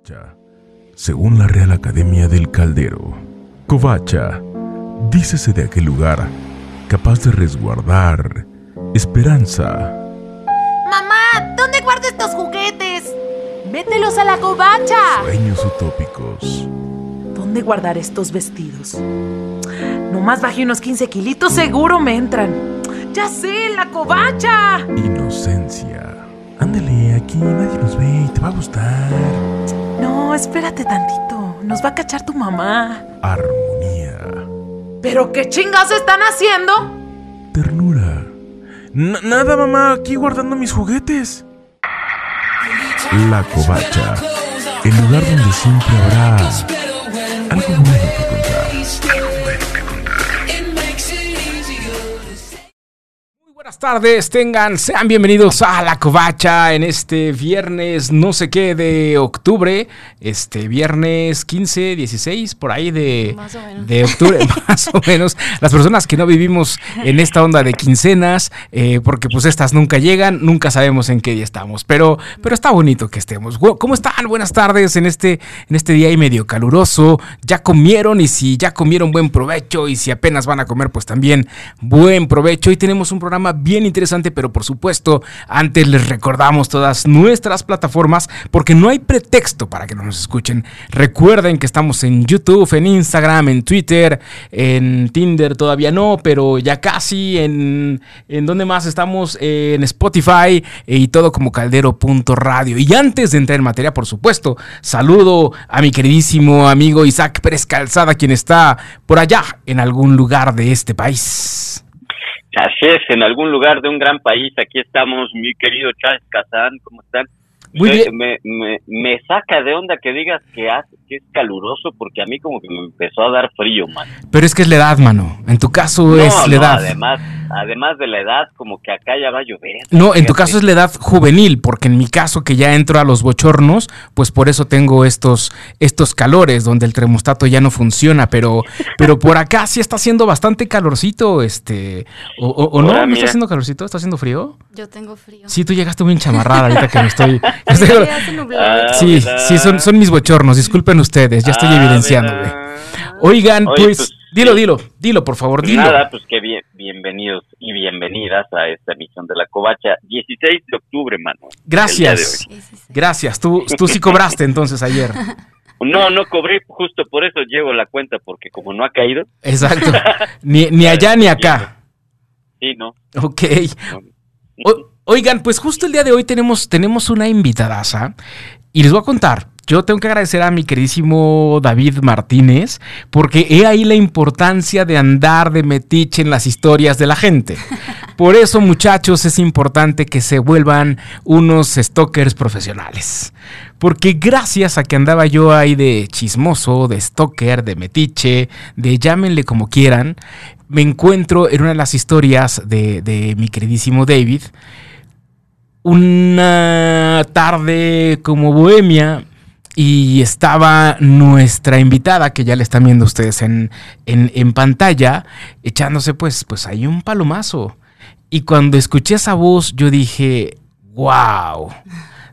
Covacha, según la Real Academia del Caldero. Covacha, dícese de aquel lugar capaz de resguardar esperanza. Mamá, ¿dónde guardo estos juguetes? Mételos a la covacha. Sueños utópicos. ¿Dónde guardar estos vestidos? Nomás bajé unos 15 kilitos, seguro me entran. ¡Ya sé, la covacha! Inocencia. Ándale, aquí nadie nos ve y te va a gustar. No, espérate tantito. Nos va a cachar tu mamá. Armonía. ¿Pero qué chingas están haciendo? Ternura. N- nada, mamá, aquí guardando mis juguetes. La Covacha, el lugar donde siempre habrá algo bueno que contar. Buenas tardes, tengan, sean bienvenidos a La Covacha en este viernes no sé qué de octubre, este viernes 15, 16, por ahí de, Más o menos. de octubre, más o menos. Las personas que no vivimos en esta onda de quincenas, eh, porque pues estas nunca llegan, nunca sabemos en qué día estamos, pero, pero está bonito que estemos. ¿Cómo están? Buenas tardes en este, en este día y medio caluroso. ¿Ya comieron? Y si ya comieron, buen provecho. Y si apenas van a comer, pues también buen provecho. Hoy tenemos un programa bien interesante, pero por supuesto, antes les recordamos todas nuestras plataformas, porque no hay pretexto para que no nos escuchen. Recuerden que estamos en YouTube, en Instagram, en Twitter, en Tinder todavía no, pero ya casi. En, en donde más estamos, en Spotify eh, y todo como caldero.radio. Y antes de entrar en materia, por supuesto, saludo a mi queridísimo amigo Isaac Pérez Calzada, quien está por allá en algún lugar de este país. Así es, en algún lugar de un gran país, aquí estamos, mi querido Charles Kazán, ¿cómo están? Muy Me- bien. Me, me, me saca de onda que digas que, hace, que es caluroso, porque a mí como que me empezó a dar frío, man. Pero es que es la edad, mano. En tu caso No, es la no, edad. además, además de la edad, como que acá ya va a llover. No, en tu caso es la edad juvenil, porque en mi caso que ya entro a los bochornos, pues por eso tengo estos, estos calores donde el termostato ya no funciona, pero, pero por acá sí está haciendo bastante calorcito, este, o, o- o no, ¿no está haciendo calorcito? ¿Está haciendo frío? Yo tengo frío. Sí, tú llegaste muy enchamarrada ahorita que me estoy... Sí, estoy-. Ah, sí, ¿verdad? sí, son, son mis bochornos, disculpen ustedes, ya estoy Ah, evidenciando, güey. ¿verdad? Oigan, Oye, pues, pues, dilo, sí. dilo, dilo, por favor, dilo. Nada, pues que bien, bienvenidos y bienvenidas a esta emisión de La Covacha, 16 de octubre, mano. Gracias, gracias. Tú, tú sí cobraste entonces ayer. No, no cobré, justo por eso llevo la cuenta, porque como no ha caído, Exacto. Ni, ni allá ni acá. sí, no. Ok. O- oigan, pues justo el día de hoy tenemos, tenemos una invitadaza y les voy a contar. Yo tengo que agradecer a mi queridísimo David Martínez porque he ahí la importancia de andar de metiche en las historias de la gente. Por eso, muchachos, es importante que se vuelvan unos stalkers profesionales. Porque gracias a que andaba yo ahí de chismoso, de stalker, de metiche, de llámenle como quieran, me encuentro en una de las historias de, de mi queridísimo David. Una tarde como bohemia y estaba nuestra invitada, que ya le están viendo ustedes en, en, pantalla, echándose pues, pues ahí un palomazo. Y cuando escuché esa voz, yo dije, wow.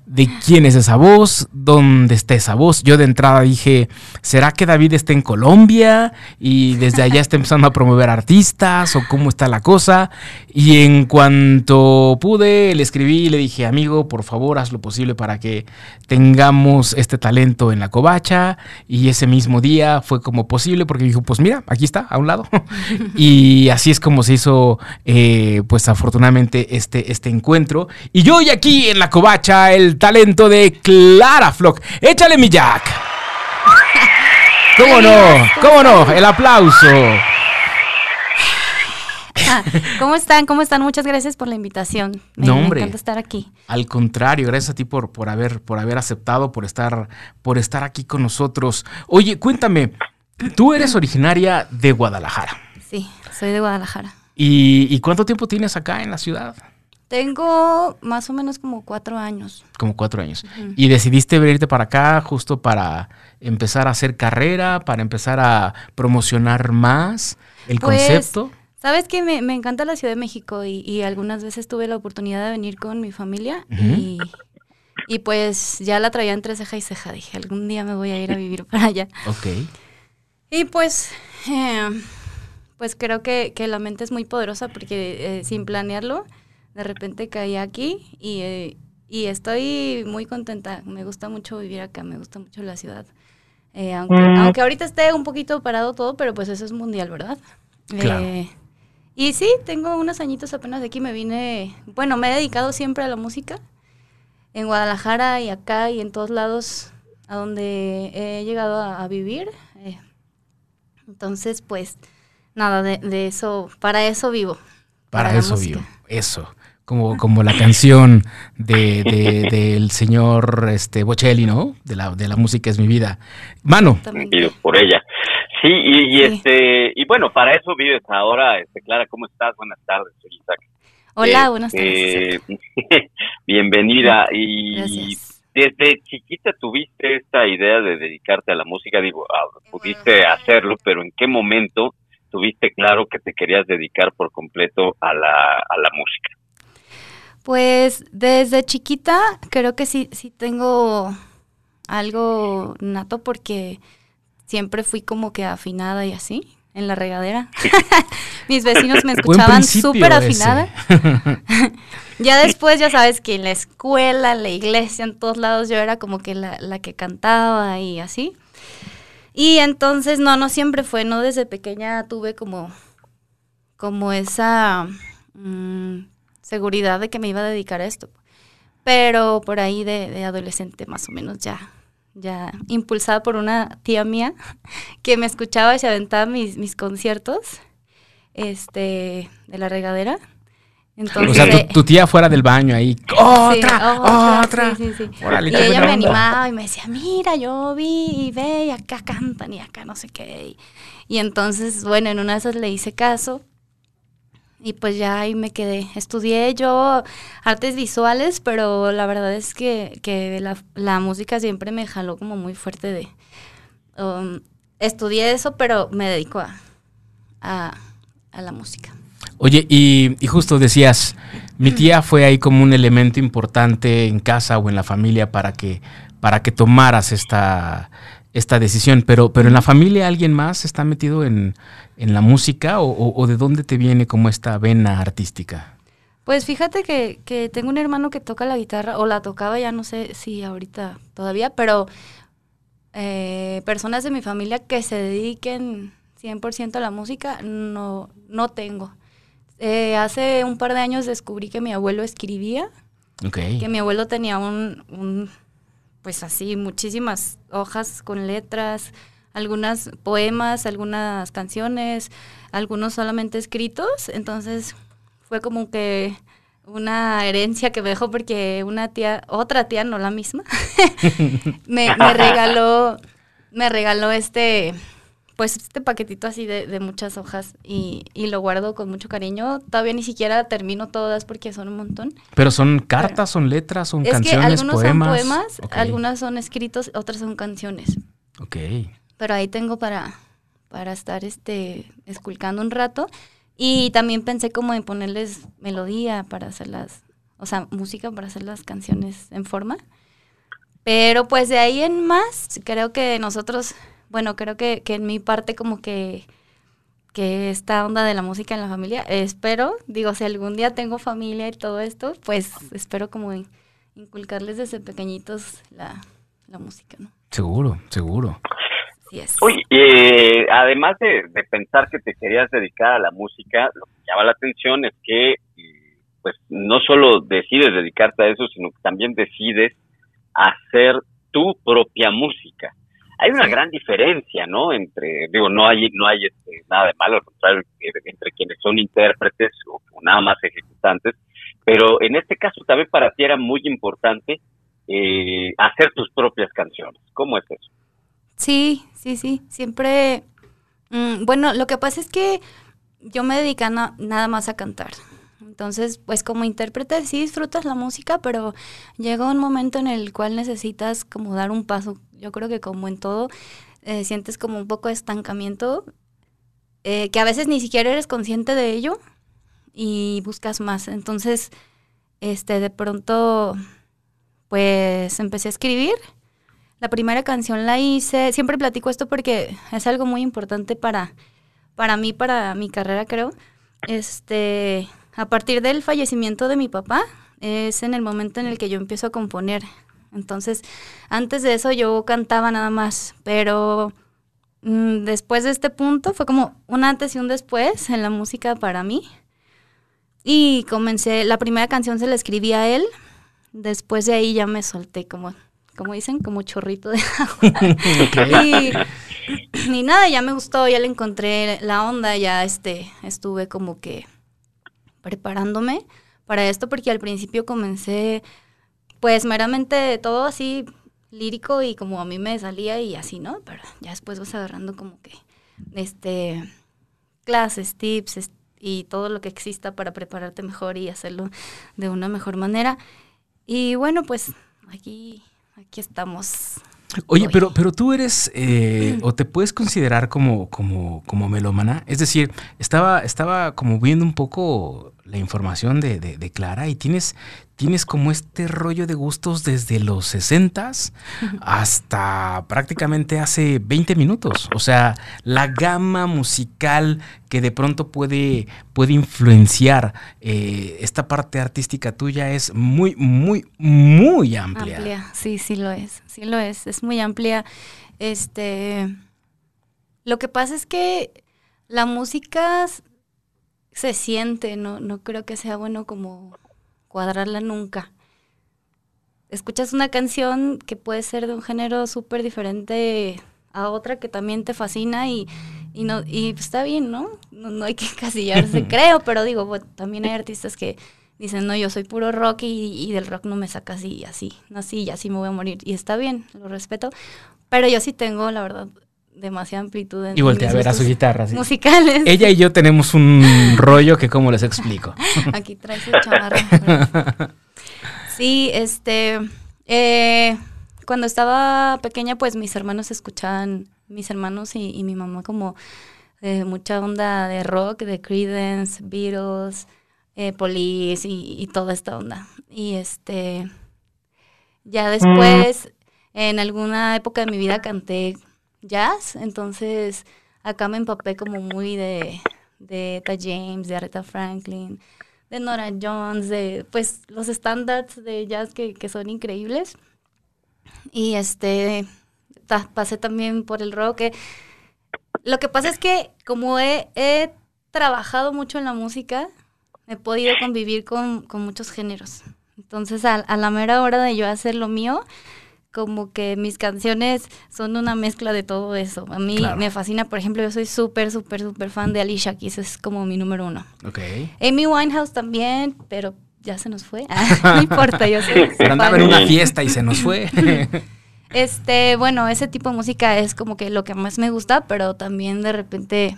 ¿De quién es esa voz? ¿Dónde está esa voz? Yo de entrada dije, ¿será que David está en Colombia y desde allá está empezando a promover artistas o cómo está la cosa? Y en cuanto pude, le escribí y le dije, amigo, por favor, haz lo posible para que tengamos este talento en la covacha. Y ese mismo día fue como posible porque dijo, pues mira, aquí está, a un lado. y así es como se hizo, eh, pues afortunadamente, este, este encuentro. Y yo hoy aquí en la covacha, el talento de Clara Flock. Échale mi Jack. ¿Cómo no? ¿Cómo no? El aplauso. Ah, ¿Cómo están? ¿Cómo están? Muchas gracias por la invitación. Me, No, me hombre. encanta estar aquí. Al contrario, gracias a ti por, por, haber, por haber aceptado, por estar, por estar aquí con nosotros. Oye, cuéntame, tú eres originaria de Guadalajara. Sí, soy de Guadalajara. ¿Y, y cuánto tiempo tienes acá en la ciudad? Tengo más o menos como cuatro años. Como cuatro años. ¿Y decidiste venirte para acá justo para empezar a hacer carrera, para empezar a promocionar más el Pues, concepto? Sabes que me, me encanta la Ciudad de México y, y algunas veces tuve la oportunidad de venir con mi familia y, Y pues ya la traía entre ceja y ceja. Dije, algún día me voy a ir a vivir para allá. Ok. Y pues, eh, pues creo que, que la mente es muy poderosa porque eh, sin planearlo, de repente caí aquí y, eh, y estoy muy contenta. Me gusta mucho vivir acá, me gusta mucho la ciudad. Eh, aunque, aunque ahorita esté un poquito parado todo, pero pues eso es mundial, ¿verdad? Claro. Eh, y sí, tengo unos añitos apenas de aquí. Me vine, bueno, me he dedicado siempre a la música. En Guadalajara y acá y en todos lados a donde he llegado a, a vivir. eh, entonces, pues, nada, de, de eso, para eso vivo. Para, eso vivo. Eso. Como, como la canción de, de- del señor este, Bocelli, ¿no? De la, de la música es mi vida. Mano, por ella. Sí, y, y Sí. este y bueno, para eso vives ahora, este Clara, ¿cómo estás? Buenas tardes, soy Isaac. Hola, Eh, buenas tardes. eh, bienvenida y Gracias. desde chiquita tuviste esta idea de dedicarte a la música, digo, ah, pudiste hacerlo, pero ¿en qué momento tuviste claro que te querías dedicar por completo a la, a la música? Pues desde chiquita creo que sí, sí tengo algo nato porque siempre fui como que afinada y así, en la regadera. Mis vecinos me escuchaban súper afinada. Ya después, ya sabes que en la escuela, en la iglesia, en todos lados, yo era como que la, la que cantaba y así. Y entonces, no, no siempre fue, no desde pequeña tuve como, como esa mm, seguridad de que me iba a dedicar a esto. Pero por ahí de, de adolescente, más o menos, ya, ya impulsada por una tía mía que me escuchaba y se aventaba mis, mis conciertos este, de la regadera. Entonces, o sea, tu, tu tía fuera del baño ahí. Sí, ¡Otra! ¡Otra! sí, sí, Y ella me onda. animaba y me decía, mira, yo vi y ve y acá cantan y acá no sé qué. Y, y entonces, bueno, en una de esas le hice caso y pues ya ahí me quedé. Estudié yo artes visuales, pero la verdad es que, que la, la música siempre me jaló como muy fuerte de... um, estudié eso, pero me dedico a, a, la música. Oye, y, y justo decías, mi tía fue ahí como un elemento importante en casa o en la familia para que, para que tomaras esta, esta decisión, pero, pero en la familia alguien más está metido en, en la música o, o- o de dónde te viene como esta vena artística? Pues fíjate que, que tengo un hermano que toca la guitarra, o la tocaba, ya no sé si ahorita todavía, pero eh, personas de mi familia que se dediquen 100% a la música, no, no tengo. Eh, hace un par de años descubrí que mi abuelo escribía, que mi abuelo tenía un, un, pues así, muchísimas hojas con letras, algunas poemas, algunas canciones, algunos solamente escritos, entonces fue como que una herencia que me dejó porque una tía, otra tía, no la misma, me, regaló, me regaló este, pues este paquetito así de, de muchas hojas y, y lo guardo con mucho cariño. Todavía ni siquiera termino todas porque son un montón. Pero son cartas, son letras, son Es que canciones, algunos poemas. son poemas, algunas son escritos, otras son canciones. Ok. Pero ahí tengo para, para estar este, esculcando un rato. Y también pensé como en ponerles melodía para hacerlas, o sea, música para hacer las canciones en forma. Pero pues de ahí en más, creo que nosotros, bueno, creo que, que en mi parte como que, que esta onda de la música en la familia, espero, digo, si algún día tengo familia y todo esto, pues espero como in- inculcarles desde pequeñitos la, la música, ¿no? Seguro, seguro. Así es. Oye, eh, además de, de pensar que te querías dedicar a la música, lo que llama la atención es que eh, pues no solo decides dedicarte a eso, sino que también decides hacer tu propia música. Hay una gran diferencia, ¿no? Entre, digo, no hay, no hay este, nada de malo, al contrario, eh, entre quienes son intérpretes o, o nada más ejecutantes, pero en este caso también para ti era muy importante eh, hacer tus propias canciones. ¿Cómo es eso? Sí, sí, sí. Siempre. mm, bueno, lo que pasa es que yo me dedico na- nada más a cantar. Entonces, pues como intérprete sí disfrutas la música, pero llega un momento en el cual necesitas como dar un paso. Yo creo que como en todo, eh, sientes como un poco de estancamiento, eh, que a veces ni siquiera eres consciente de ello y buscas más. Entonces, este, de pronto, pues empecé a escribir. La primera canción la hice, siempre platico esto porque es algo muy importante para, para mí, para mi carrera creo. Este, a partir del fallecimiento de mi papá, es en el momento en el que yo empiezo a componer. Entonces, antes de eso yo cantaba nada más, pero mm, después de este punto fue como un antes y un después en la música para mí. Y comencé, la primera canción se la escribí a él, después de ahí ya me solté como, como dicen, como chorrito de agua. y, y nada, ya me gustó, ya le encontré la onda, ya este, estuve como que preparándome para esto porque al principio comencé pues meramente todo así lírico y como a mí me salía y así, ¿no? Pero ya después vas agarrando como que este clases, tips y todo lo que exista para prepararte mejor y hacerlo de una mejor manera. Y bueno, pues aquí aquí estamos. Oye, pero, pero tú eres, eh, o te puedes considerar como, como, como melómana. Es decir, estaba, estaba como viendo un poco la información de, de, Clara y tienes, tienes como este rollo de gustos desde los 60 hasta prácticamente hace 20 minutos. O sea, la gama musical que de pronto puede, puede influenciar eh, esta parte artística tuya es muy, muy, muy amplia. Amplia, sí, sí lo es, sí lo es, es muy amplia. Este, lo que pasa es que la música se siente, no, no creo que sea bueno como cuadrarla nunca. Escuchas una canción que puede ser de un género súper diferente a otra que también te fascina y, y no y está bien, ¿no? ¿no? hay que casillarse, creo, pero digo, también hay artistas que dicen, no, yo soy puro rock y, y del rock no me saca así, así, no, así, y así me voy a morir. Y está bien, lo respeto, pero yo sí tengo, la verdad, demasiada amplitud en Y voltea a ver a su guitarra. Musicales. Ella y yo tenemos un rollo que cómo les explico. Aquí trae su chamarra. sí, este... Eh, cuando estaba pequeña, pues mis hermanos escuchaban, mis hermanos y, mi mamá como eh, mucha onda de rock, de Creedence, Beatles, eh, Police y, y, toda esta onda. Y este, ya después, en alguna época de mi vida canté jazz, entonces acá me empapé como muy de, de Eta James, de Aretha Franklin, de Nora Jones, de pues los estándares de jazz que, son increíbles. Y este pasé también por el rock. lo que pasa es que como he, trabajado mucho en la música, he podido convivir con, muchos géneros. Entonces, a, a, la mera hora de yo hacer lo mío, como que mis canciones son una mezcla de todo eso. A mí me fascina, por ejemplo, yo soy súper, súper, súper fan de Alicia Keys, es como mi número uno. Okay. Amy Winehouse también, pero ya se nos fue. no importa, yo soy Pero andaba en una fiesta y se nos fue. este, bueno, ese tipo de música es como que lo que más me gusta, pero también de repente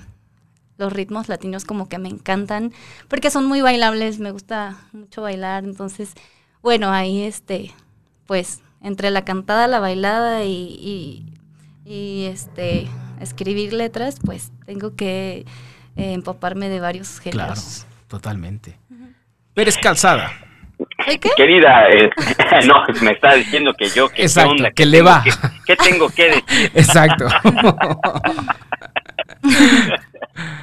los ritmos latinos como que me encantan, porque son muy bailables, me gusta mucho bailar, entonces, bueno, ahí este, pues entre la cantada, la bailada y, y, este escribir letras, pues tengo que eh, empaparme de varios géneros. Claro, totalmente. Pérez Calzada. qué? Querida, eh, no, me está diciendo que yo, que, Exacto, que le va. ¿Qué tengo que decir? Exacto.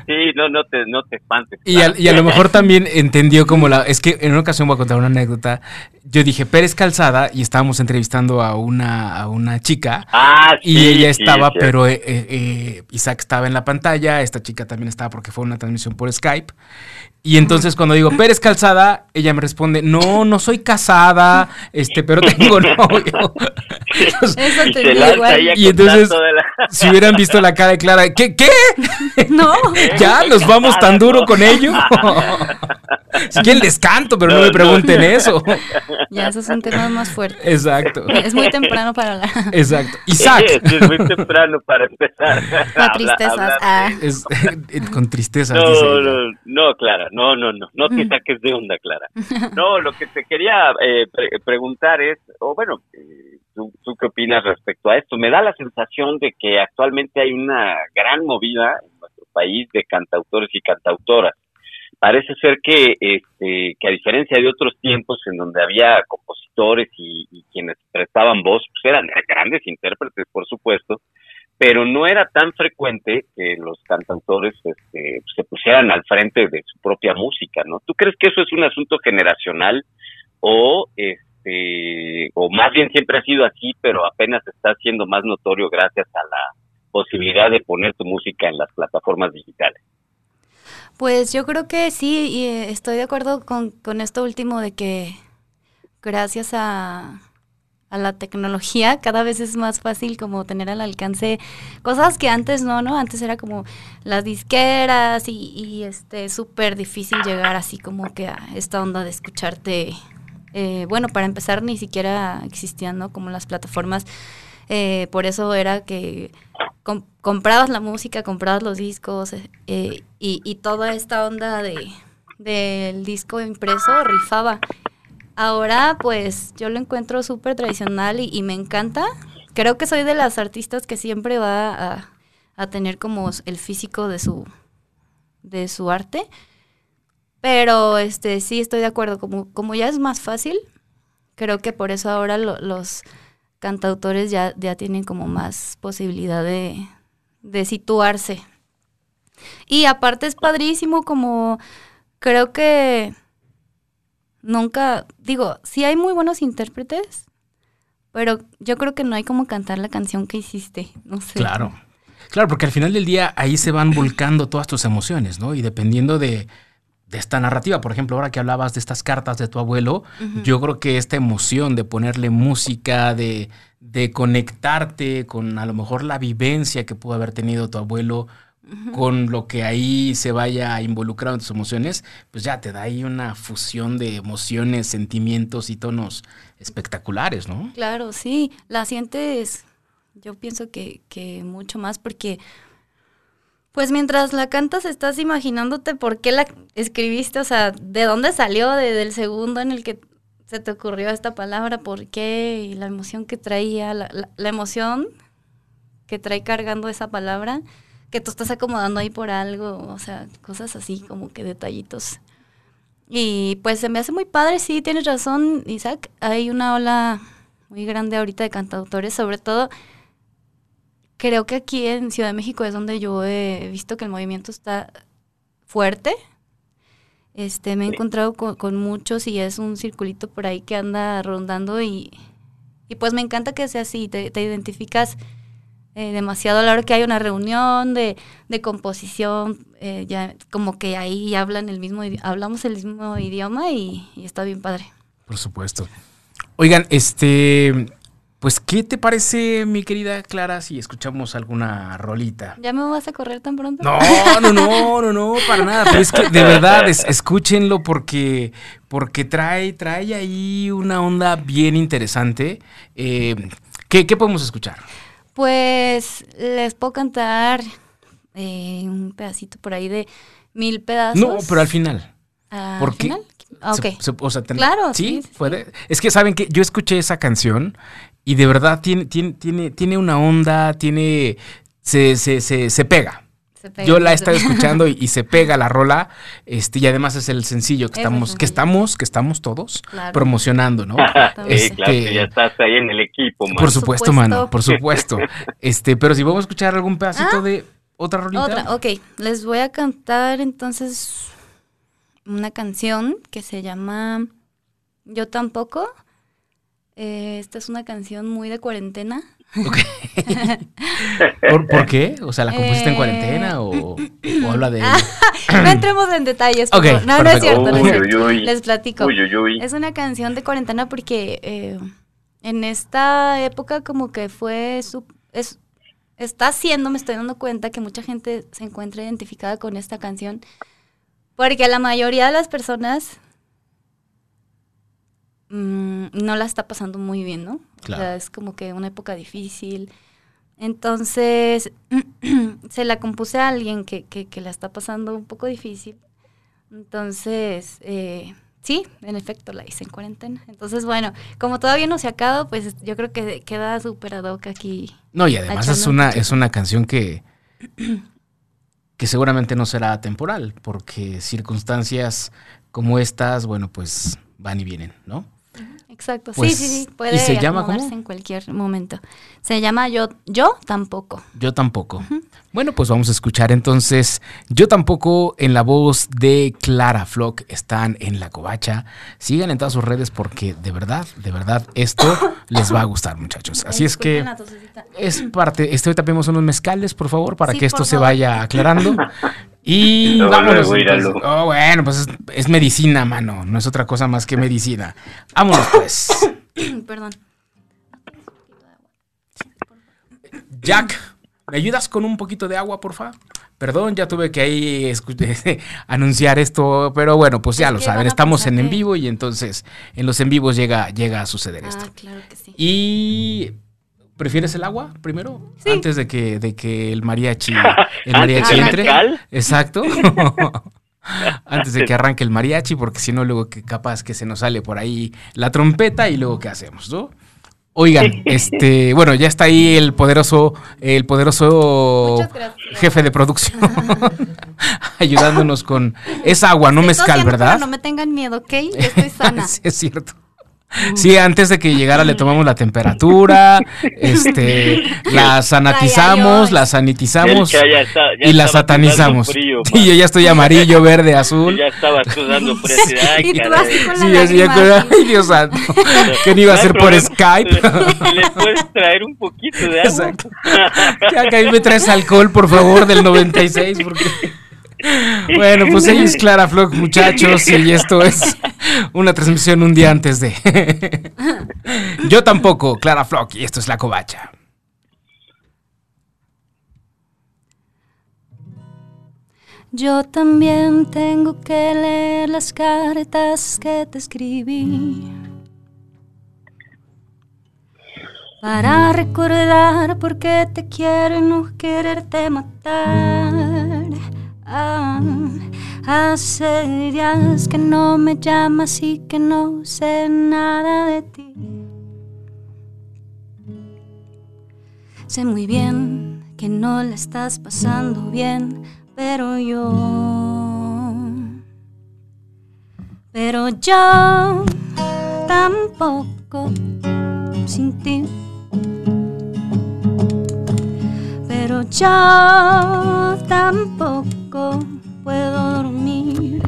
Sí, no, no te, no te espantes. Y a, y a, lo mejor también entendió como la... Es que en una ocasión voy a contar una anécdota. Yo dije Pérez Calzada y estábamos entrevistando a una, a una chica. Ah, y ella estaba, pero eh, eh, Isaac estaba en la pantalla, esta chica también estaba porque fue una transmisión por Skype. Y entonces cuando digo Pérez Calzada, ella me responde, no, no soy casada, este, pero tengo novio. Eso te igual. Y entonces, si hubieran visto la cara de Clara, ¿qué? ¿Qué? No. ¿Ya? ¿Nos vamos tan duro con ello? Si quieren les canto, pero no, me pregunten eso. Ya, esos son temas más fuertes. Exacto. Es muy temprano para hablar. Exacto. Isaac. es muy temprano para empezar. Con tristezas. Ah. con tristezas. No, no, no, Clara, no, no, no, no te saques de onda, Clara. No, lo que te quería eh, preguntar es, o bueno, eh, ¿tú, ¿tú, qué opinas respecto a esto? Me da la sensación de que actualmente hay una gran movida en nuestro país de cantautores y cantautoras. Parece ser que, este, que a diferencia de otros tiempos en donde había compositores y, quienes prestaban voz, pues eran grandes intérpretes, por supuesto, pero no era tan frecuente que los cantautores este, se pusieran al frente de su propia música, ¿no? ¿Tú crees que eso es un asunto generacional o este o más bien siempre ha sido así, pero apenas está siendo más notorio gracias a la posibilidad de poner tu música en las plataformas digitales? Pues yo creo que sí, y eh, estoy de acuerdo con, con esto último de que gracias a, a la tecnología, cada vez es más fácil como tener al alcance cosas que antes no, ¿no? Antes era como las disqueras y, este súper difícil llegar así como que a esta onda de escucharte. Eh, bueno, para empezar ni siquiera existían, ¿no? Como las plataformas. Eh, por eso era que comprabas la música, comprabas los discos eh, y, y toda esta onda de del disco impreso rifaba. Ahora, pues, yo lo encuentro súper tradicional y, me encanta. Creo que soy de las artistas que siempre va a, a tener como el físico de su, de su arte. Pero, este, sí estoy de acuerdo. Como, como ya es más fácil, creo que por eso ahora lo- los cantautores ya, ya tienen como más posibilidad de, de situarse. Y aparte es padrísimo como creo que nunca, digo, sí hay muy buenos intérpretes, pero yo creo que no hay como cantar la canción que hiciste, no sé. Claro. Claro, porque al final del día ahí se van volcando todas tus emociones, ¿no? Y dependiendo de, de esta narrativa, por ejemplo, ahora que hablabas de estas cartas de tu abuelo, yo creo que esta emoción de ponerle música, de, de conectarte con a lo mejor la vivencia que pudo haber tenido tu abuelo, con lo que ahí se vaya involucrado en tus emociones, pues ya te da ahí una fusión de emociones, sentimientos y tonos espectaculares, ¿no? Claro, sí, la sientes, yo pienso que, que mucho más porque, pues mientras la cantas estás imaginándote por qué la escribiste, o sea, de dónde salió, de- del segundo en el que se te ocurrió esta palabra, por qué, y la emoción que traía, la, la- emoción que trae cargando esa palabra, que tú estás acomodando ahí por algo, o sea, cosas así, como que detallitos. Y pues se me hace muy padre, sí, tienes razón, Isaac. Hay una ola muy grande ahorita de cantautores, sobre todo creo que aquí en Ciudad de México es donde yo he visto que el movimiento está fuerte. Este, me he Sí. encontrado con, con muchos y es un circulito por ahí que anda rondando y, y pues me encanta que sea así, te, te identificas eh, demasiado a la hora que hay una reunión de, de composición, eh, ya como que ahí hablan el mismo, hablamos el mismo idioma y, y está bien padre. Por supuesto. Oigan, este, pues, ¿qué te parece, mi querida Clara, si escuchamos alguna rolita? ¿Ya me vas a correr tan pronto? No, no, no, no, no, para nada. Pero es que de verdad, es- escúchenlo porque, porque trae, trae ahí una onda bien interesante. Eh, ¿qué, qué podemos escuchar? Pues les puedo cantar eh, un pedacito por ahí de mil pedazos. No, pero al final. ¿Al ¿por qué? final? Se- ok. se- o sea, ten- Claro, ¿sí? sí, sí, sí. puede. Es que saben que yo escuché esa canción y de verdad tiene, tiene, tiene, tiene una onda, tiene. Se, se, se, se pega. Se pega, Yo la he estado escuchando y, y se pega la rola. Este, y además es el sencillo que Es estamos, que estamos, que estamos todos Claro. promocionando, ¿no? sí, Este, claro que ya estás ahí en el equipo, man. Por supuesto, supuesto. mano, por supuesto. Este, pero si vamos a escuchar algún pedacito Ah. de otra rolita. Otra, ok. Les voy a cantar entonces una canción que se llama Yo tampoco. Eh, esta es una canción muy de cuarentena. ¿Por, por qué? O sea, ¿la compusiste en Eh, cuarentena o, o habla de no entremos en detalles. por Ok, favor. no, no es cierto. no es Uy, cierto. uy, uy. Les platico. Uy, uy, uy. Es una canción de cuarentena porque eh, en esta época como que fue su, es, está haciendo, me estoy dando cuenta que mucha gente se encuentra identificada con esta canción porque la mayoría de las personas mm, no la está pasando muy bien, ¿no? Claro. O sea, es como que una época difícil. Entonces, se la compuse a alguien que, que, que la está pasando un poco difícil. Entonces, eh, sí, en efecto, la hice en cuarentena. Entonces, bueno, como todavía no se acaba, pues yo creo que queda súper ad hoc aquí. No, y además es una, es una canción que que seguramente no será temporal, porque circunstancias como estas, bueno, pues van y vienen, ¿no? Exacto, Pues, sí, sí, sí, ¿y puede se llama cómo? en cualquier momento. Se llama Yo, yo tampoco. Yo tampoco. Bueno, pues vamos a escuchar entonces Yo tampoco en la voz de Clara Flock. Están en la covacha. Sigan en todas sus redes porque de verdad, de verdad, esto les va a gustar, muchachos. Así es que es parte. Este, ahorita pedimos unos mezcales, por favor, para Sí, que esto se favor. vaya aclarando. Y Luego, vámonos. luego. Oh, bueno, pues es, es medicina, mano. No es otra cosa más que medicina. Vámonos, pues. Perdón. Jack, ¿me ayudas con un poquito de agua, porfa? Perdón, ya tuve que ahí anunciar esto, pero bueno, pues ya Es lo saben, estamos en en vivo y entonces en los en vivos llega, llega a suceder esto. Ah, claro que sí. Y ¿prefieres el agua primero? Sí. Antes de que, de que el mariachi, el ¿Antes mariachi entre. mezcal? Exacto. Antes de que arranque el mariachi, porque si no, luego que capaz que se nos sale por ahí la trompeta y luego qué hacemos, ¿no? Oigan, este, bueno, ya está ahí el poderoso, el poderoso jefe de producción ayudándonos con es agua, no mezcal, ¿verdad? No me tengan miedo, ¿ok? Yo estoy sana. sí, es cierto. Sí, antes de que llegara le tomamos la temperatura, este, la sanatizamos, la sanitizamos ya está- ya y la estaba satanizamos. frío, y yo ya estoy amarillo, verde, azul. ya estabas sudando de, Ay, Y tú así con Sí, la lágrima con- ay, Dios santo. Que no iba a ser por. Skype. ¿Le, le puedes traer un poquito de agua? Exacto. Ya que ahí me traes alcohol, por favor, del 96, porque... Bueno, pues ella es Clara Flock, muchachos, y esto es una transmisión un día antes de... Yo tampoco, Clara Flock, y esto es La Covacha. Yo también tengo que leer las cartas que te escribí. Para recordar por qué te quiero y no quererte matar. Ah, hace días que no me llamas y que no sé nada de ti. Sé muy bien que no la estás pasando bien, pero yo, pero yo tampoco sin ti. Pero yo tampoco puedo dormir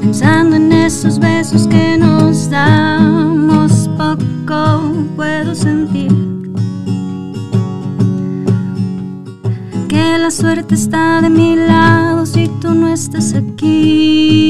pensando en esos besos que nos damos poco puedo sentir que la suerte está de mi lado si tú no estás aquí.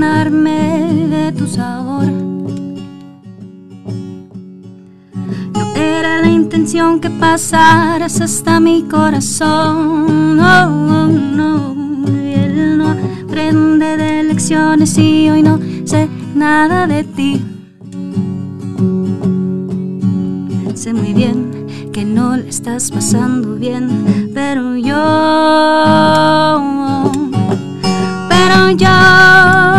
De tu sabor. No era la intención que pasaras hasta mi corazón. No, no, no. Y él no aprende de lecciones y hoy no sé nada de ti. Sé muy bien que no le estás pasando bien, pero yo, pero yo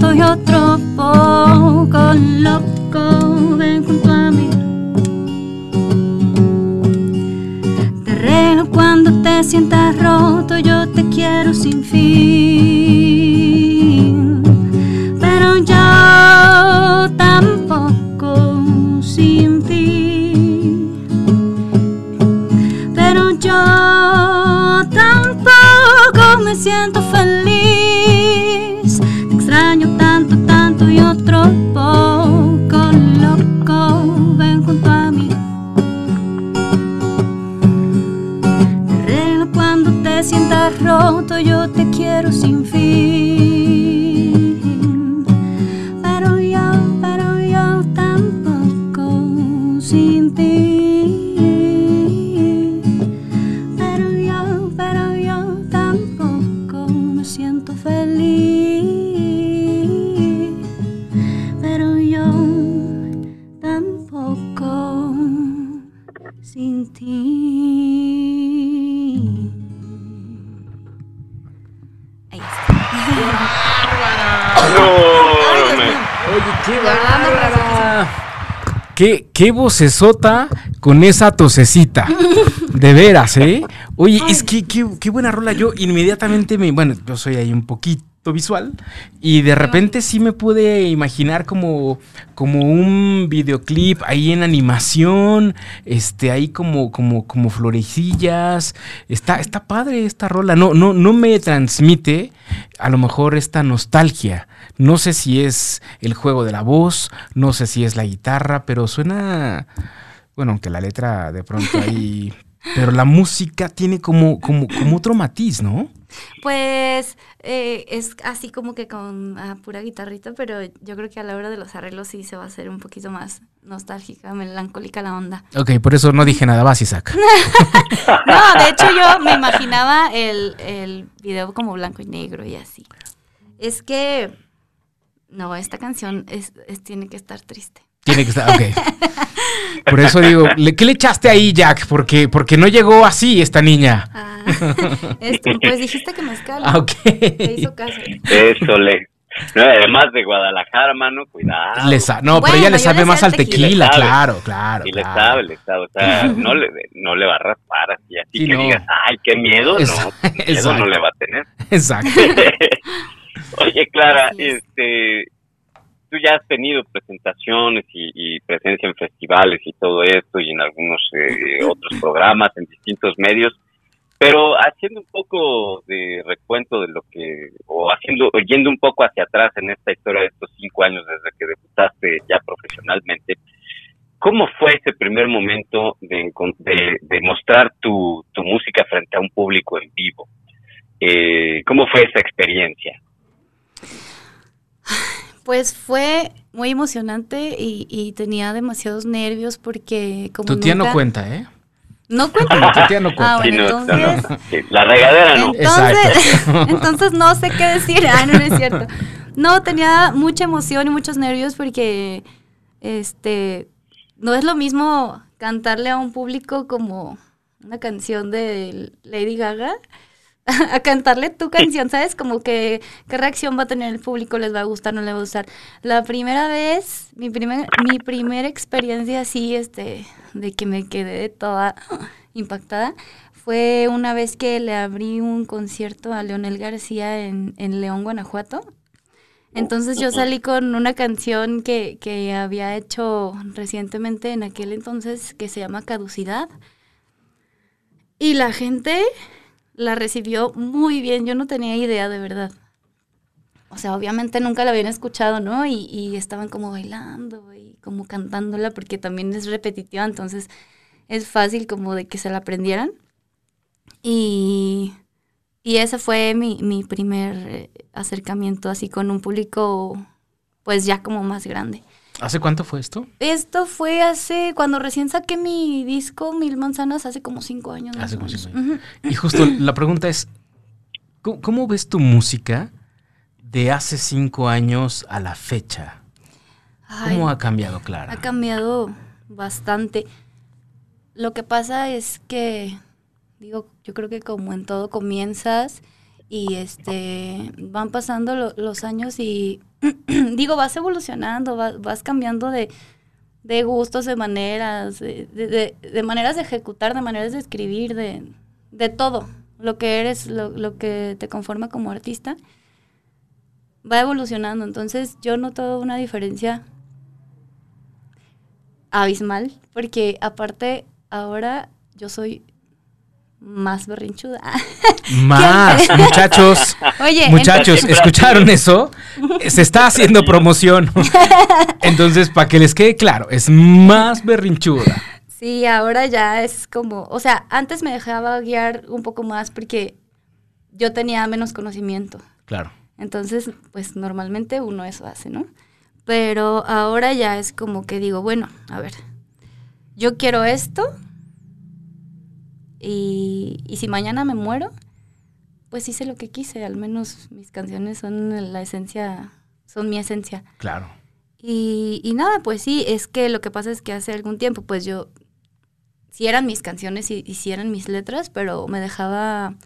y otro poco loco. Ven junto a mí. Te arreglo cuando te sientas roto, yo te quiero sin Qué, vocesota con esa tosecita. De veras, ¿eh? Oye, es que qué, qué buena rola. Yo inmediatamente me. Bueno, yo soy ahí un poquito visual. Y de repente sí me pude imaginar como, como un videoclip ahí en animación. Este, ahí como, como, como florecillas. Está, está padre esta rola. No, no, no me transmite a lo mejor esta nostalgia. No sé si es el juego de la voz, no sé si es la guitarra, pero suena. Bueno, aunque la letra de pronto ahí. Pero la música tiene como, como, como otro matiz, ¿no? Pues eh, es así como que con ah, pura guitarrita, pero yo creo que a la hora de los arreglos sí se va a hacer un poquito más nostálgica, melancólica la onda. Ok, por eso no dije nada, vas, Isaac. No, de hecho yo me imaginaba el, el video como blanco y negro y así. Es que, no, esta canción es, es- tiene que estar triste. Tiene que estar, ok. Por eso digo, ¿le- ¿qué le echaste ahí, Jack? Porque, porque no llegó así esta niña. Ah, pues dijiste que mezcal. Ah, ok. Te hizo caso. Eso le. No, además de Guadalajara, mano, cuidado. Le sa- no, pero ella le sabe le más al tequila. tequila, Le sabe. claro, claro. Y le claro. sabe, le sabe. O sea, no le, no le va a raspar así, así Sí, que no. digas, ay, qué miedo, Esa- no. Miedo exacto. no le va a tener. Exacto. Oye, Clara, es. este, tú ya has tenido presentaciones y, y presencia en festivales y todo esto y en algunos eh, otros programas en distintos medios, pero haciendo un poco de recuento de lo que, o haciendo, yendo un poco hacia atrás en esta historia de estos cinco años desde que debutaste ya profesionalmente, ¿cómo fue ese primer momento de, de mostrar tu, tu música frente a un público en vivo? Eh, ¿Cómo fue esa experiencia? Pues fue muy emocionante y, y tenía demasiados nervios porque como Tu tía no cuenta, ¿eh? No cuenta. Tu tía no cuenta. Ah, Sí, bueno, no, no, entonces... no. Sí, la regadera no. Entonces, entonces no sé qué decir. Ah, no, no es cierto. No, tenía mucha emoción y muchos nervios porque este no es lo mismo cantarle a un público como una canción de Lady Gaga a cantarle tu canción, ¿sabes? Como que qué reacción va a tener el público, les va a gustar, no les va a gustar. La primera vez, mi primer, mi primera experiencia así, este, de que me quedé toda impactada, fue una vez que le abrí un concierto a Leonel García en, en León, Guanajuato. Entonces yo salí con una canción que, que había hecho recientemente en aquel entonces que se llama Caducidad. Y la gente la recibió muy bien. Yo no tenía idea de verdad. O sea, obviamente nunca la habían escuchado, ¿no? Y, estaban como bailando y como cantándola porque también es repetitiva, entonces es fácil como de que se la aprendieran. Y, y ese fue mi, mi primer eh, acercamiento así con un público pues ya como más grande. ¿Hace cuánto fue esto? Esto fue hace, cuando recién saqué mi disco Mil Manzanas, hace como cinco años. Hace como cinco años. Y justo la pregunta es, ¿cómo, cómo ves tu música de hace cinco años a la fecha? ¿Cómo ha cambiado, Clara? Ha cambiado bastante. Lo que pasa es que, digo, yo creo que como en todo comienzas y este van pasando lo- los años y digo, vas evolucionando, vas, vas cambiando de, de gustos, de maneras, de, de- maneras de ejecutar, de maneras de escribir, de, de todo. Lo que eres, lo, lo que te conforma como artista, va evolucionando. Entonces yo noto una diferencia abismal, porque aparte ahora yo soy más berrinchuda. Más, muchachos. Oye, Muchachos, ¿escucharon eso? Se está haciendo promoción. Entonces, para que les quede claro, es más berrinchuda. Sí, ahora ya es como, o sea, antes me dejaba guiar un poco más porque yo tenía menos conocimiento. Claro. Entonces, pues normalmente uno eso hace, ¿no? Pero ahora ya es como que digo, bueno, a ver, yo quiero esto y, y si mañana me muero, pues hice lo que quise, al menos mis canciones son la esencia, son mi esencia. Claro. Y, y nada, pues sí, es que lo que pasa es que hace algún tiempo, pues yo, sí eran mis canciones y, y sí eran mis letras, pero me dejaba,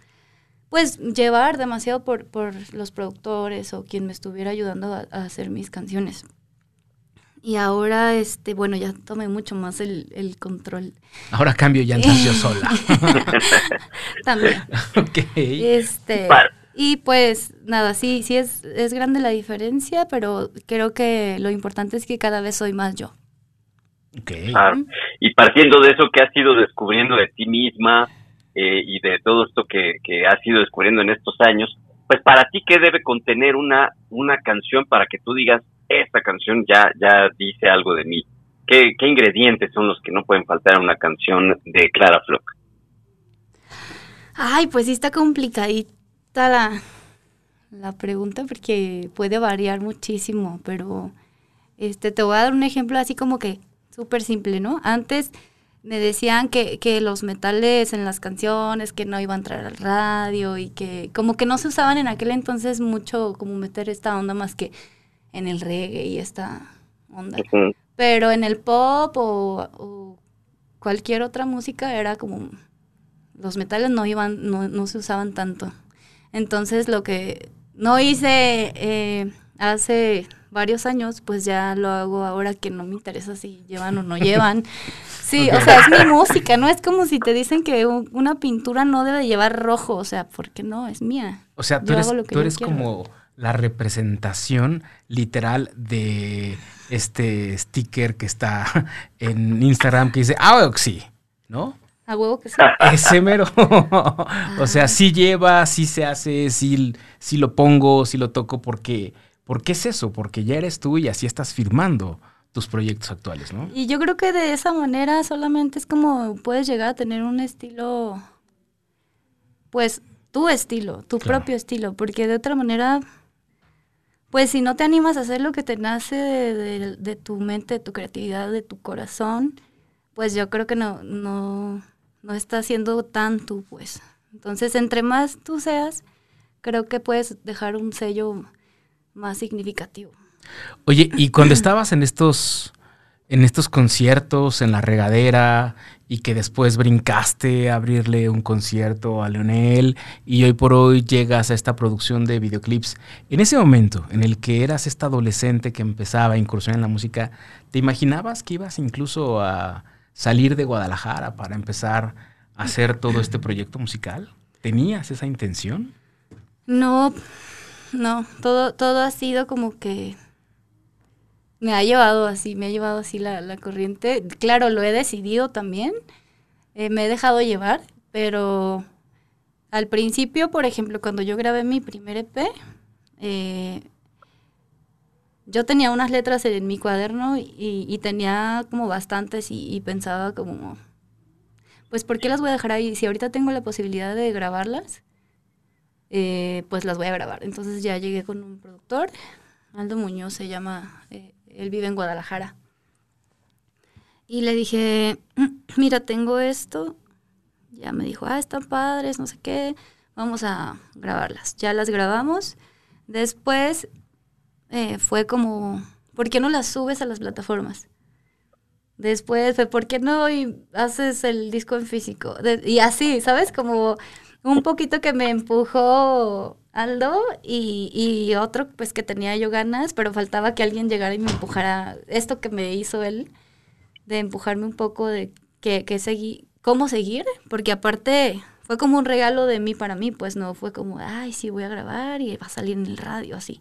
pues, llevar demasiado por, por los productores o quien me estuviera ayudando a, a hacer mis canciones. Y ahora, este, bueno, ya tomé mucho más el, el control Ahora cambio llantas yo sola. también. ok. Este, y pues nada, sí, sí es, es grande la diferencia, pero creo que lo importante es que cada vez soy más yo. Ok. Claro. Y partiendo de eso que has ido descubriendo de ti misma eh, y de todo esto que, que has ido descubriendo en estos años, pues para ti, ¿qué debe contener una, una canción para que tú digas, esta canción ya, ya dice algo de mí? ¿Qué, ¿Qué ingredientes son los que no pueden faltar en una canción de Clara Flock? Ay, pues sí está complicadita la, la pregunta porque puede variar muchísimo, pero este te voy a dar un ejemplo así como que súper simple, ¿no? Antes me decían que, que los metales en las canciones, que no iban a entrar al radio y que como que no se usaban en aquel entonces mucho como meter esta onda más que en el reggae y esta onda. Pero en el pop o, o cualquier otra música era como los metales no iban, no, no se usaban tanto. Entonces lo que no hice eh, hace varios años, pues ya lo hago ahora que no me interesa si llevan o no llevan. Sí, o sea, es mi música, ¿no? Es como si te dicen que un- una pintura no debe llevar rojo, o sea, ¿por qué no? Es mía. O sea, tú Yo eres, hago lo que tú yo eres quiero. como la representación literal de este sticker que está en Instagram que dice Auxi, ¿no? A huevo que sí. Ese mero. o sea, sí lleva, sí se hace, sí, sí lo pongo, sí lo toco, porque, porque es eso, porque ya eres tú y así estás firmando tus proyectos actuales, ¿no? Y yo creo que de esa manera solamente es como puedes llegar a tener un estilo, pues tu estilo, tu Claro. propio estilo, porque de otra manera, pues si no te animas a hacer lo que te nace de, tu mente, de tu creatividad, de tu corazón, pues yo creo que no, no, no estás siendo tan tú, pues. Entonces, entre más tú seas, creo que puedes dejar un sello más significativo. Oye, y cuando estabas en estos, en estos conciertos, en la regadera, y que después brincaste a abrirle un concierto a Leonel, y hoy por hoy llegas a esta producción de videoclips, en ese momento en el que eras esta adolescente que empezaba a incursionar en la música, ¿te imaginabas que ibas incluso a salir de Guadalajara para empezar a hacer todo este proyecto musical? ¿Tenías esa intención? No, no, todo, todo ha sido como que me ha llevado así, me ha llevado así la, la corriente. Claro, lo he decidido también, eh, me he dejado llevar, pero al principio, por ejemplo, cuando yo grabé mi primer EP, eh, yo tenía unas letras en mi cuaderno y, tenía como bastantes y, pensaba como, pues, ¿por qué las voy a dejar ahí? Si ahorita tengo la posibilidad de grabarlas, eh, pues las voy a grabar. Entonces ya llegué con un productor, Aldo Muñoz se llama, él vive en Guadalajara. Y le dije, mira, tengo esto. Ya me dijo, ah, están padres, no sé qué, vamos a grabarlas. Ya las grabamos. Después eh, fue como, ¿por qué no las subes a las plataformas? Después fue, ¿por qué no haces el disco en físico? Y así, ¿sabes? Como un poquito que me empujó Aldo y, y otro pues que tenía yo ganas, pero faltaba que alguien llegara y me empujara esto que me hizo él, de empujarme un poco de que, que cómo seguir, porque aparte fue como un regalo de mí para mí, pues no fue como, ay, sí, voy a grabar y va a salir en el radio, así.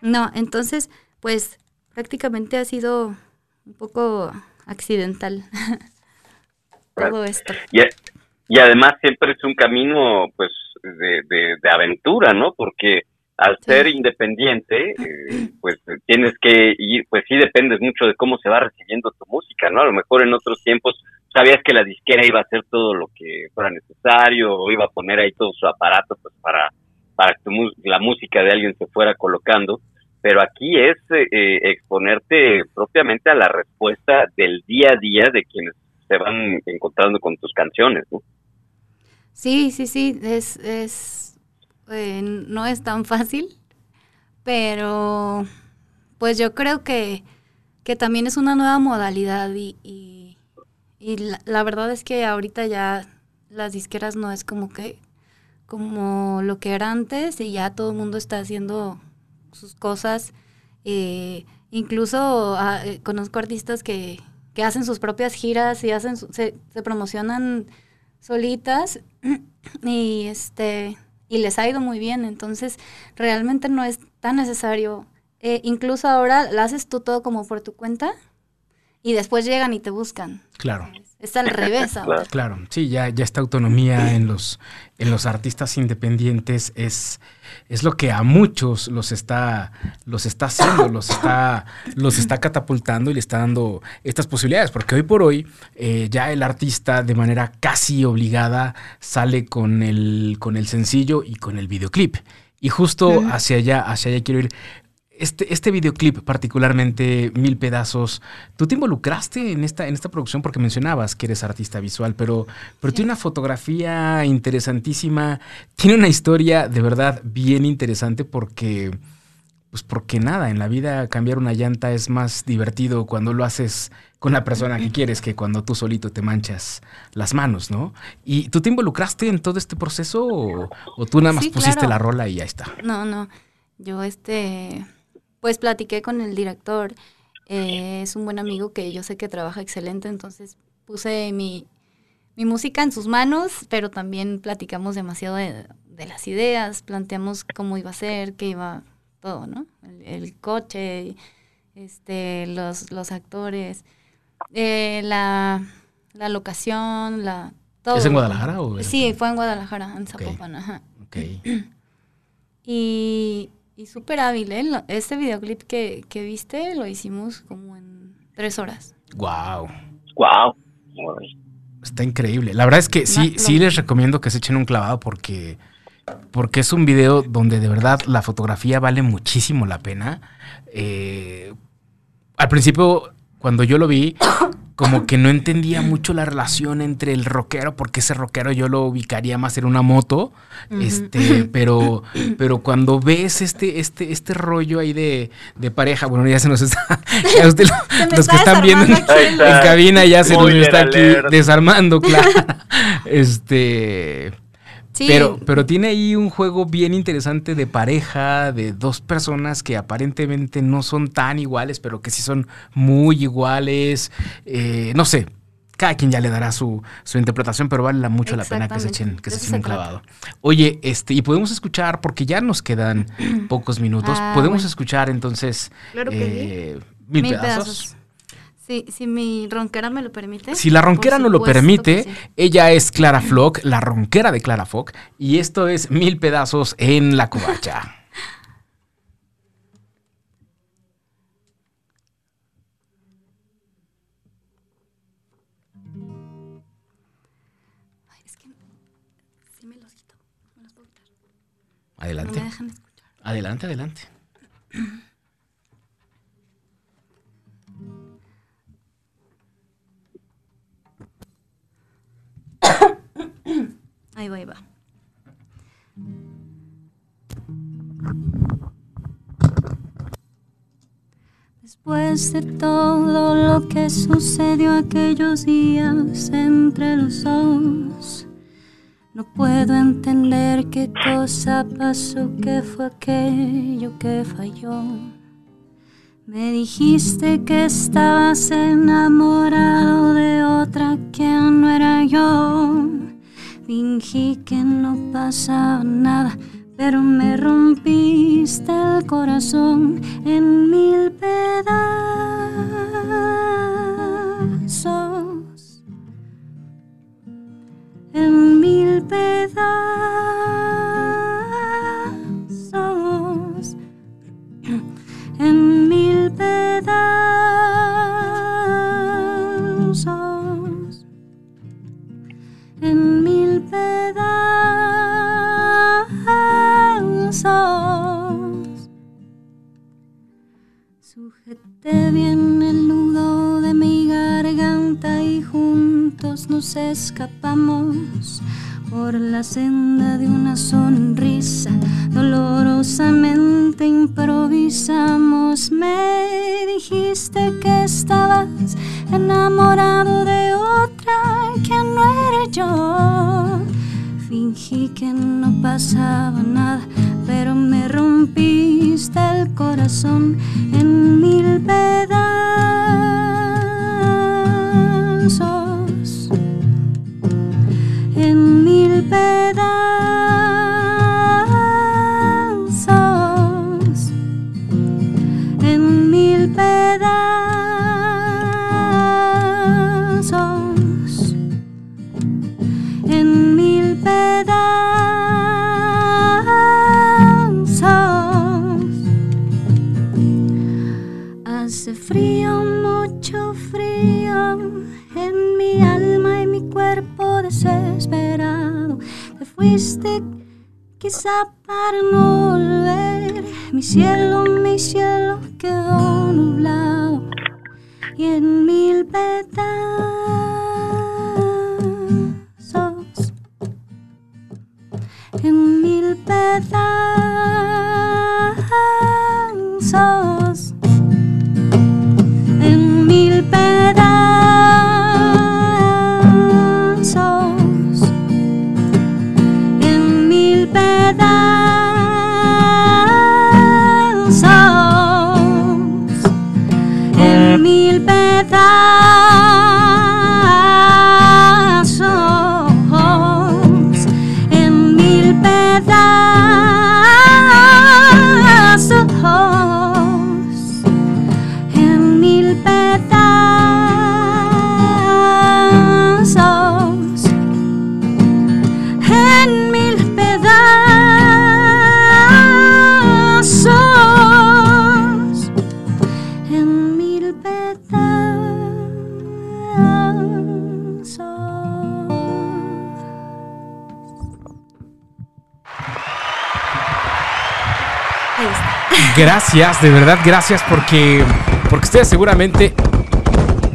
No, entonces, pues prácticamente ha sido un poco accidental todo esto. Y, y además siempre es un camino pues de, de, aventura, ¿no? Porque al ser independiente, eh, pues tienes que ir, pues sí dependes mucho de cómo se va recibiendo tu música, ¿no? A lo mejor en otros tiempos sabías que la disquera iba a hacer todo lo que fuera necesario o iba a poner ahí todo su aparato pues para para que la música de alguien se fuera colocando, pero aquí es eh, exponerte propiamente a la respuesta del día a día de quienes se van encontrando con tus canciones, ¿no? Sí, sí, sí, es, es eh, no es tan fácil, pero pues yo creo que, que también es una nueva modalidad y, y, la, verdad es que ahorita ya las disqueras no es como que como lo que era antes y ya todo el mundo está haciendo sus cosas. Eh, incluso ah, eh, conozco artistas que, que hacen sus propias giras y hacen se, se, promocionan solitas y este y les ha ido muy bien. Entonces realmente no es tan necesario. Eh, incluso ahora lo haces tú todo como por tu cuenta y después llegan y te buscan. Claro es al revés ahora. Claro, sí, ya, ya esta autonomía en los, en los artistas independientes es, es lo que a muchos los está, los está haciendo, los está, los está catapultando y le está dando estas posibilidades. Porque hoy por hoy eh, ya el artista de manera casi obligada sale con el, con el sencillo y con el videoclip. Y justo hacia allá, hacia allá quiero ir este, este videoclip, particularmente Mil Pedazos, ¿tú te involucraste en esta, en esta producción? Porque mencionabas que eres artista visual, pero, pero tiene una fotografía interesantísima, tiene una historia de verdad bien interesante porque, pues porque nada, en la vida cambiar una llanta es más divertido cuando lo haces con la persona que quieres que cuando tú solito te manchas las manos, ¿no? ¿Y tú te involucraste en todo este proceso o, tú nada más pusiste la rola y ya está? No, no. Yo este pues platiqué con el director. Eh, es un buen amigo que yo sé que trabaja excelente, entonces puse mi, música en sus manos, pero también platicamos demasiado de, las ideas, planteamos cómo iba a ser, qué iba todo, ¿no? El, coche, este, los, los actores, eh, la, la locación, la... Todo. ¿Es en Guadalajara o...? Sí, fue en Guadalajara, en Zapopan, ajá. Ok. Y y súper hábil, ¿eh? Este videoclip que, que viste lo hicimos como en tres horas. Wow. Wow. Está increíble. La verdad es que sí, sí les recomiendo que se echen un clavado porque, porque es un video donde de verdad la fotografía vale muchísimo la pena. Eh, al principio, cuando yo lo vi, como que no entendía mucho la relación entre el rockero, porque ese rockero yo lo ubicaría más en una moto, este, pero, pero cuando ves este, este, este rollo ahí de, pareja, bueno, ya se nos está, los que están viendo en, cabina ya se nos está aquí desarmando, claro. Este, pero, pero tiene ahí un juego bien interesante de pareja, de dos personas que aparentemente no son tan iguales, pero que sí son muy iguales. Eh, no sé, cada quien ya le dará su, su interpretación, pero vale mucho la pena que se echen, que se echen un clavado. Oye, este, y podemos escuchar, porque ya nos quedan pocos minutos, ah, podemos escuchar entonces eh, mil, pedazos. Sí, si mi ronquera me lo permite. Si la ronquera no lo permite, ella es Clara Flock, la ronquera de Clara Flock, y esto es Mil Pedazos en la Covacha. Adelante. Adelante, adelante. Ahí va, ahí va. Después de todo lo que sucedió aquellos días entre los dos, no puedo entender qué cosa pasó, qué fue aquello que falló. Me dijiste que estabas enamorado de otra que no era yo. Fingí que no pasaba nada, pero me rompiste el corazón en mil pedazos. En mil pedazos. Sujeté bien el nudo de mi garganta y juntos nos escapamos por la senda de una sonrisa. ถึงมิลเปตา Gracias, de verdad, gracias porque, porque ustedes seguramente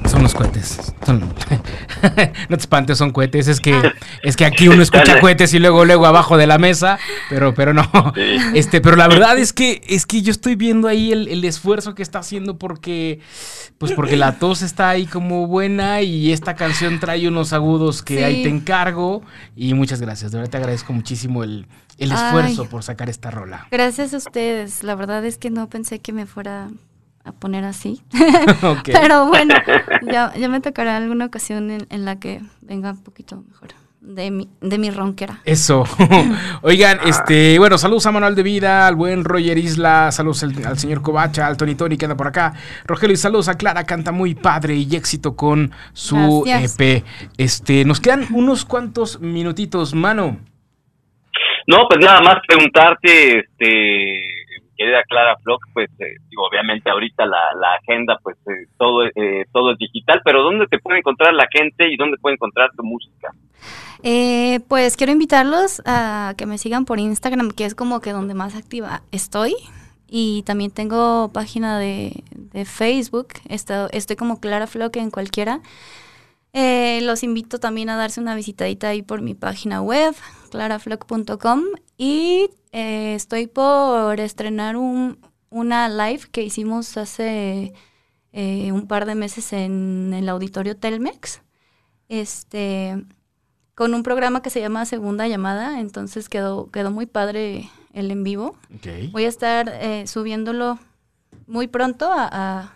son los cohetes. Son- no te espantes, son cohetes. Es que, es que aquí uno escucha cohetes y luego, luego abajo de la mesa, pero, pero no. Este, pero la verdad es que, es que yo estoy viendo ahí el, el esfuerzo que está haciendo porque, pues porque la tos está ahí como buena y esta canción trae unos agudos que Sí. ahí te encargo. Y muchas gracias, de verdad te agradezco muchísimo el, el Ay. esfuerzo por sacar esta rola. Gracias a ustedes. La verdad es que no pensé que me fuera a poner así. Pero bueno, ya, ya me tocará alguna ocasión en, en la que venga un poquito mejor de mi, de mi ronquera. Eso. Oigan, este, bueno, saludos a Manuel de Vida, al buen Roger Isla, saludos al, al señor Covacha, al Tony Tony que anda por acá. Rogelio y saludos a Clara, canta muy padre y éxito con su Gracias. EP. Este, nos quedan unos cuantos minutitos, mano. No, pues nada más preguntarte, este, querida Clara Flock, pues eh, digo, obviamente ahorita la, la agenda, pues eh, todo, eh, todo es digital, pero ¿dónde te puede encontrar la gente y dónde puede encontrar tu música? Eh, pues quiero invitarlos a que me sigan por Instagram, que es como que donde más activa estoy. Y también tengo página de, Facebook. Esto- estoy como Clara Flock en cualquiera. Eh, los invito también a darse una visitadita ahí por mi página web, claraflock.com. Y eh, estoy por estrenar un, una live que hicimos hace un par de meses en el auditorio Telmex. Este, con un programa que se llama Segunda Llamada, entonces quedó, quedó muy padre el en vivo. Voy a estar eh, subiéndolo muy pronto a, a-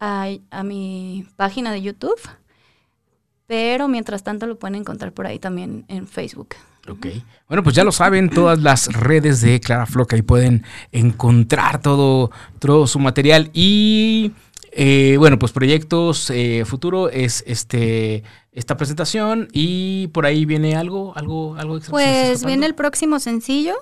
a- a mi página de YouTube, pero mientras tanto lo pueden encontrar por ahí también en Facebook. Ok. Bueno, pues ya lo saben, todas las redes de Clara Flock, ahí pueden encontrar todo, todo su material. Y eh, bueno, pues proyectos eh, futuro es este esta presentación. Y por ahí viene algo, algo, algo extra. Pues viene el próximo sencillo.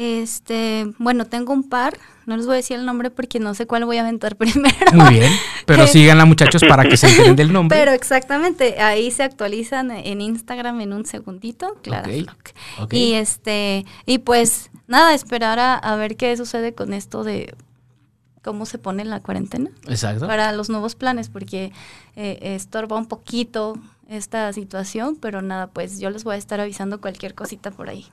Este, bueno, tengo un par, no les voy a decir el nombre porque no sé cuál voy a aventar primero. Muy bien. Pero síganla, muchachos, para que se enteren del nombre. Pero exactamente, ahí se actualizan en Instagram en un segundito, Clara Ok, Flock. ok. Y este, y pues nada, esperar a, a ver qué sucede con esto de cómo se pone la cuarentena Exacto. para los nuevos planes, porque eh, estorba un poquito esta situación, pero nada, pues yo les voy a estar avisando cualquier cosita por ahí.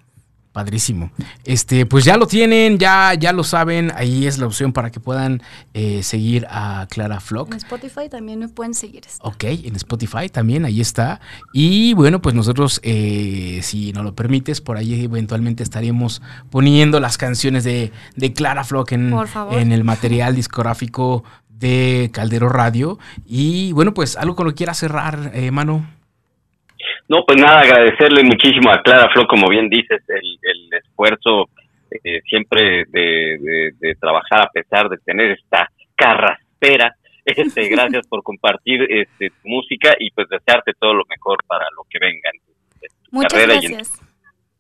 Padrísimo. Este, pues ya lo tienen, ya, ya lo saben. Ahí es la opción para que puedan eh, seguir a Clara Flock. En Spotify también me pueden seguir. Ok, en Spotify también, ahí está. Y bueno, pues nosotros, eh, si nos lo permites, por ahí eventualmente estaremos poniendo las canciones de, de Clara Flock en, en el material discográfico de Caldero Radio. Y bueno, pues algo con lo que quiera cerrar, eh, mano. No, pues nada, agradecerle muchísimo a Clara Flo, como bien dices, el, el esfuerzo eh, siempre de, de- de trabajar a pesar de tener esta carraspera. Este, gracias por compartir este, tu música y pues desearte todo lo mejor para lo que venga en tu, Muchas carrera y en, gracias.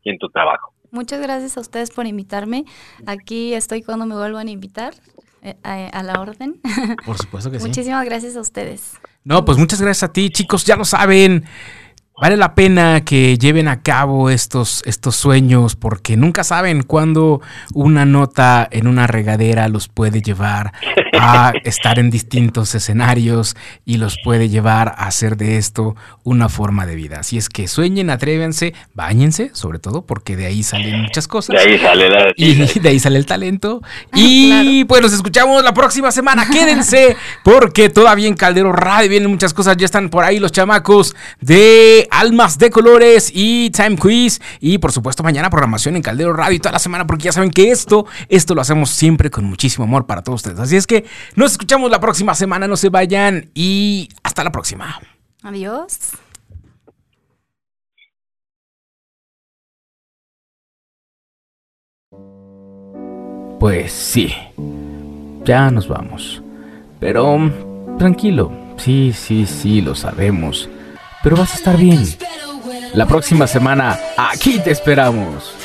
y en tu trabajo. Muchas gracias a ustedes por invitarme. Aquí estoy cuando me vuelvan a invitar, eh, a, a la orden. Por supuesto que sí. Muchísimas gracias a ustedes. No, pues muchas gracias a ti, chicos. Ya lo saben. Vale la pena que lleven a cabo estos, estos sueños porque nunca saben cuándo una nota en una regadera los puede llevar a estar en distintos escenarios y los puede llevar a hacer de esto una forma de vida. Así es que sueñen, atrévense, bañense, sobre todo porque de ahí salen muchas cosas. De ahí sale la... Y de ahí sale el talento. Y pues nos escuchamos la próxima semana. Quédense porque todavía en Caldero Radio vienen muchas cosas. Ya están por ahí los chamacos de Almas de Colores y Time Quiz. Y por supuesto mañana programación en Caldero Radio y toda la semana porque ya saben que esto, esto lo hacemos siempre con muchísimo amor para todos ustedes. Así es que nos escuchamos la próxima semana. No se vayan y hasta la próxima. Adiós. Pues sí, ya nos vamos. Pero tranquilo, sí, sí, sí, lo sabemos. Pero vas a estar bien. La próxima semana, aquí te esperamos.